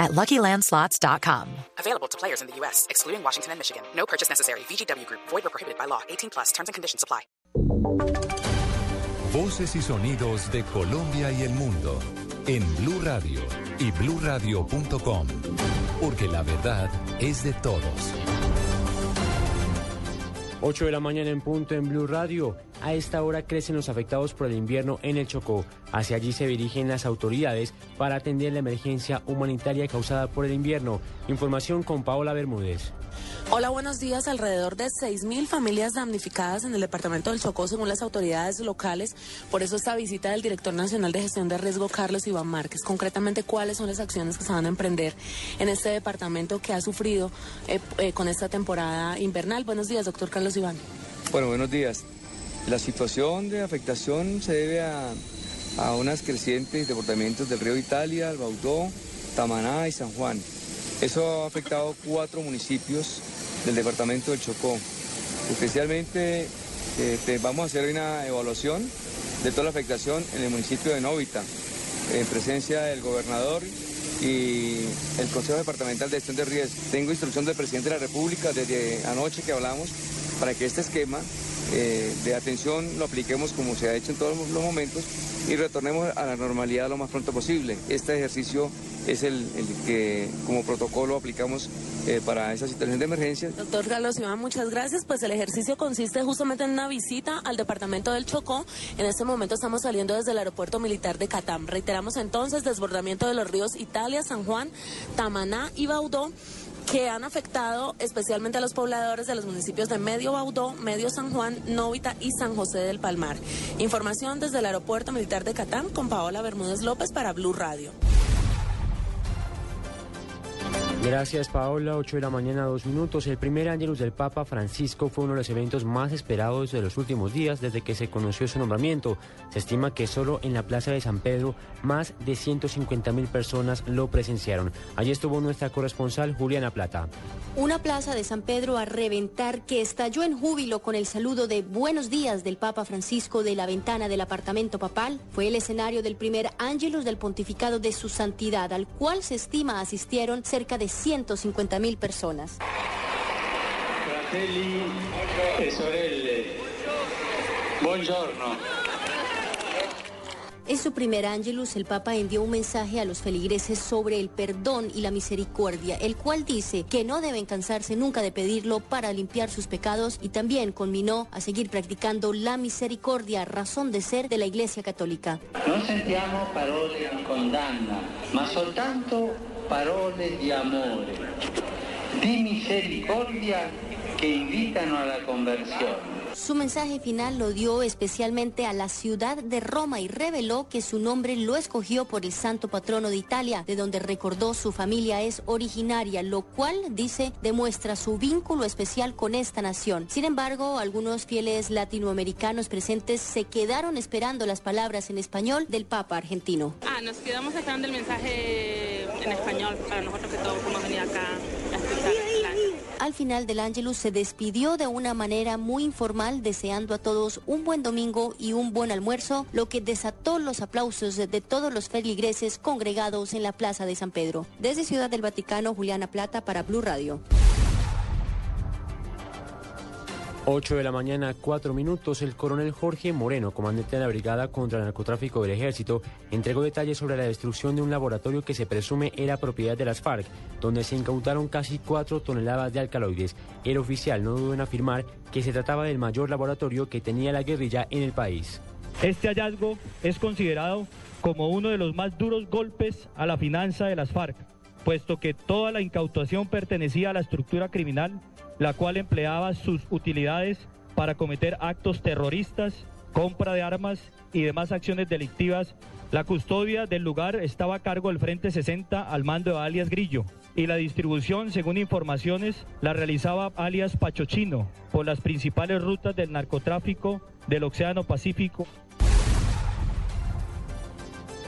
at LuckyLandSlots.com. Available to players in the U.S., excluding Washington and Michigan. No purchase necessary. VGW Group. Void or prohibited by law. 18 plus. Terms and conditions apply. Voces y sonidos de Colombia y el mundo en Blue Radio y BlueRadio.com. Porque la verdad es de todos. 8 de la mañana en punto en Blue Radio. A esta hora crecen los afectados por el invierno en el Chocó. Hacia allí se dirigen las autoridades para atender la emergencia humanitaria causada por el invierno. Información con Paola Bermúdez. Hola, buenos días. Alrededor de 6.000 familias damnificadas en el departamento del Chocó, según las autoridades locales. Por eso esta visita del director nacional de gestión de riesgo, Carlos Iván Márquez. Concretamente, ¿cuáles son las acciones que se van a emprender en este departamento que ha sufrido eh, eh, con esta temporada invernal? Buenos días, doctor Carlos Iván. Bueno, buenos días. La situación de afectación se debe a, unas crecientes departamentos del río Italia, el Baudó, Tamaná y San Juan. Eso ha afectado cuatro municipios del departamento del Chocó. Especialmente este, vamos a hacer una evaluación de toda la afectación en el municipio de Novita, en presencia del gobernador y el Consejo Departamental de Gestión de Riesgo. Tengo instrucción del presidente de la República desde anoche que hablamos para que este esquema eh, de atención lo apliquemos como se ha hecho en todos los momentos y retornemos a la normalidad lo más pronto posible. Este ejercicio es el, el que como protocolo aplicamos eh, para esa situación de emergencia. Doctor Carlos Iván, muchas gracias. Pues el ejercicio consiste justamente en una visita al departamento del Chocó. En este momento estamos saliendo desde el aeropuerto militar de Catam. Reiteramos entonces desbordamiento de los ríos Italia, San Juan, Tamaná y Baudó que han afectado especialmente a los pobladores de los municipios de Medio Baudó, Medio San Juan, Novita y San José del Palmar. Información desde el Aeropuerto Militar de Catán con Paola Bermúdez López para Blue Radio. Gracias Paola, 8 de la mañana, dos minutos. El primer Ángelus del Papa Francisco fue uno de los eventos más esperados de los últimos días desde que se conoció su nombramiento. Se estima que solo en la Plaza de San Pedro más de 150 mil personas lo presenciaron. Allí estuvo nuestra corresponsal Juliana Plata. Una plaza de San Pedro a reventar que estalló en júbilo con el saludo de buenos días del Papa Francisco de la ventana del apartamento papal fue el escenario del primer Ángelus del pontificado de su santidad, al cual se estima asistieron cerca de 150 mil personas. Fratelli e sorelle, buongiorno. En su primer Ángelus, el Papa envió un mensaje a los feligreses sobre el perdón y la misericordia, el cual dice que no deben cansarse nunca de pedirlo para limpiar sus pecados y también conminó a seguir practicando la misericordia, razón de ser de la Iglesia Católica. Non sentiamo parole di condanna, ma soltanto parole di amore, di misericordia che invitano alla conversione. Su mensaje final lo dio especialmente a la ciudad de Roma y reveló que su nombre lo escogió por el santo patrono de Italia, de donde recordó su familia es originaria, lo cual, dice, demuestra su vínculo especial con esta nación. Sin embargo, algunos fieles latinoamericanos presentes se quedaron esperando las palabras en español del Papa argentino. Ah, nos quedamos esperando el mensaje en español para nosotros que todos hemos venido acá a escuchar. Al final del Ángelus se despidió de una manera muy informal, deseando a todos un buen domingo y un buen almuerzo, lo que desató los aplausos de de todos los feligreses congregados en la Plaza de San Pedro. Desde Ciudad del Vaticano, Juliana Plata para Blue Radio. 8 de la mañana, 4 minutos. El coronel Jorge Moreno, comandante de la Brigada contra el Narcotráfico del Ejército, entregó detalles sobre la destrucción de un laboratorio que se presume era propiedad de las FARC, donde se incautaron casi 4 toneladas de alcaloides. El oficial no dudó en afirmar que se trataba del mayor laboratorio que tenía la guerrilla en el país. Este hallazgo es considerado como uno de los más duros golpes a la finanza de las FARC, puesto que toda la incautación pertenecía a la estructura criminal, la cual empleaba sus utilidades para cometer actos terroristas, compra de armas y demás acciones delictivas. La custodia del lugar estaba a cargo del Frente 60 al mando de alias Grillo. y la distribución, según informaciones, la realizaba alias Pachochino por las principales rutas del narcotráfico del Océano Pacífico.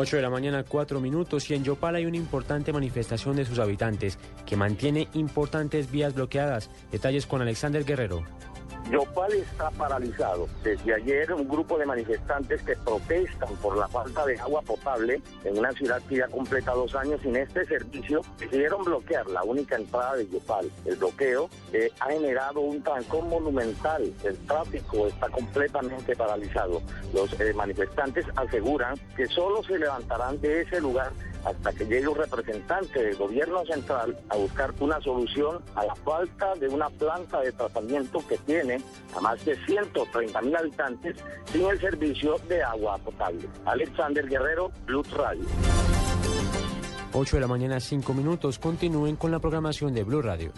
8 de la mañana, 4 minutos, y en Yopal hay una importante manifestación de sus habitantes que mantiene importantes vías bloqueadas. Detalles con Alexander Guerrero. Yopal está paralizado. Desde ayer un grupo de manifestantes que protestan por la falta de agua potable en una ciudad que ya completa dos años sin este servicio decidieron bloquear la única entrada de Yopal. El bloqueo ha generado un trancón monumental. El tráfico está completamente paralizado. Los eh, manifestantes aseguran que solo se levantarán de ese lugar hasta que llegue un representante del gobierno central a buscar una solución a la falta de una planta de tratamiento que tiene a más de 130 mil habitantes sin el servicio de agua potable. Alexander Guerrero, Blue Radio. 8 de la mañana, 5 minutos. Continúen con la programación de Blue Radio.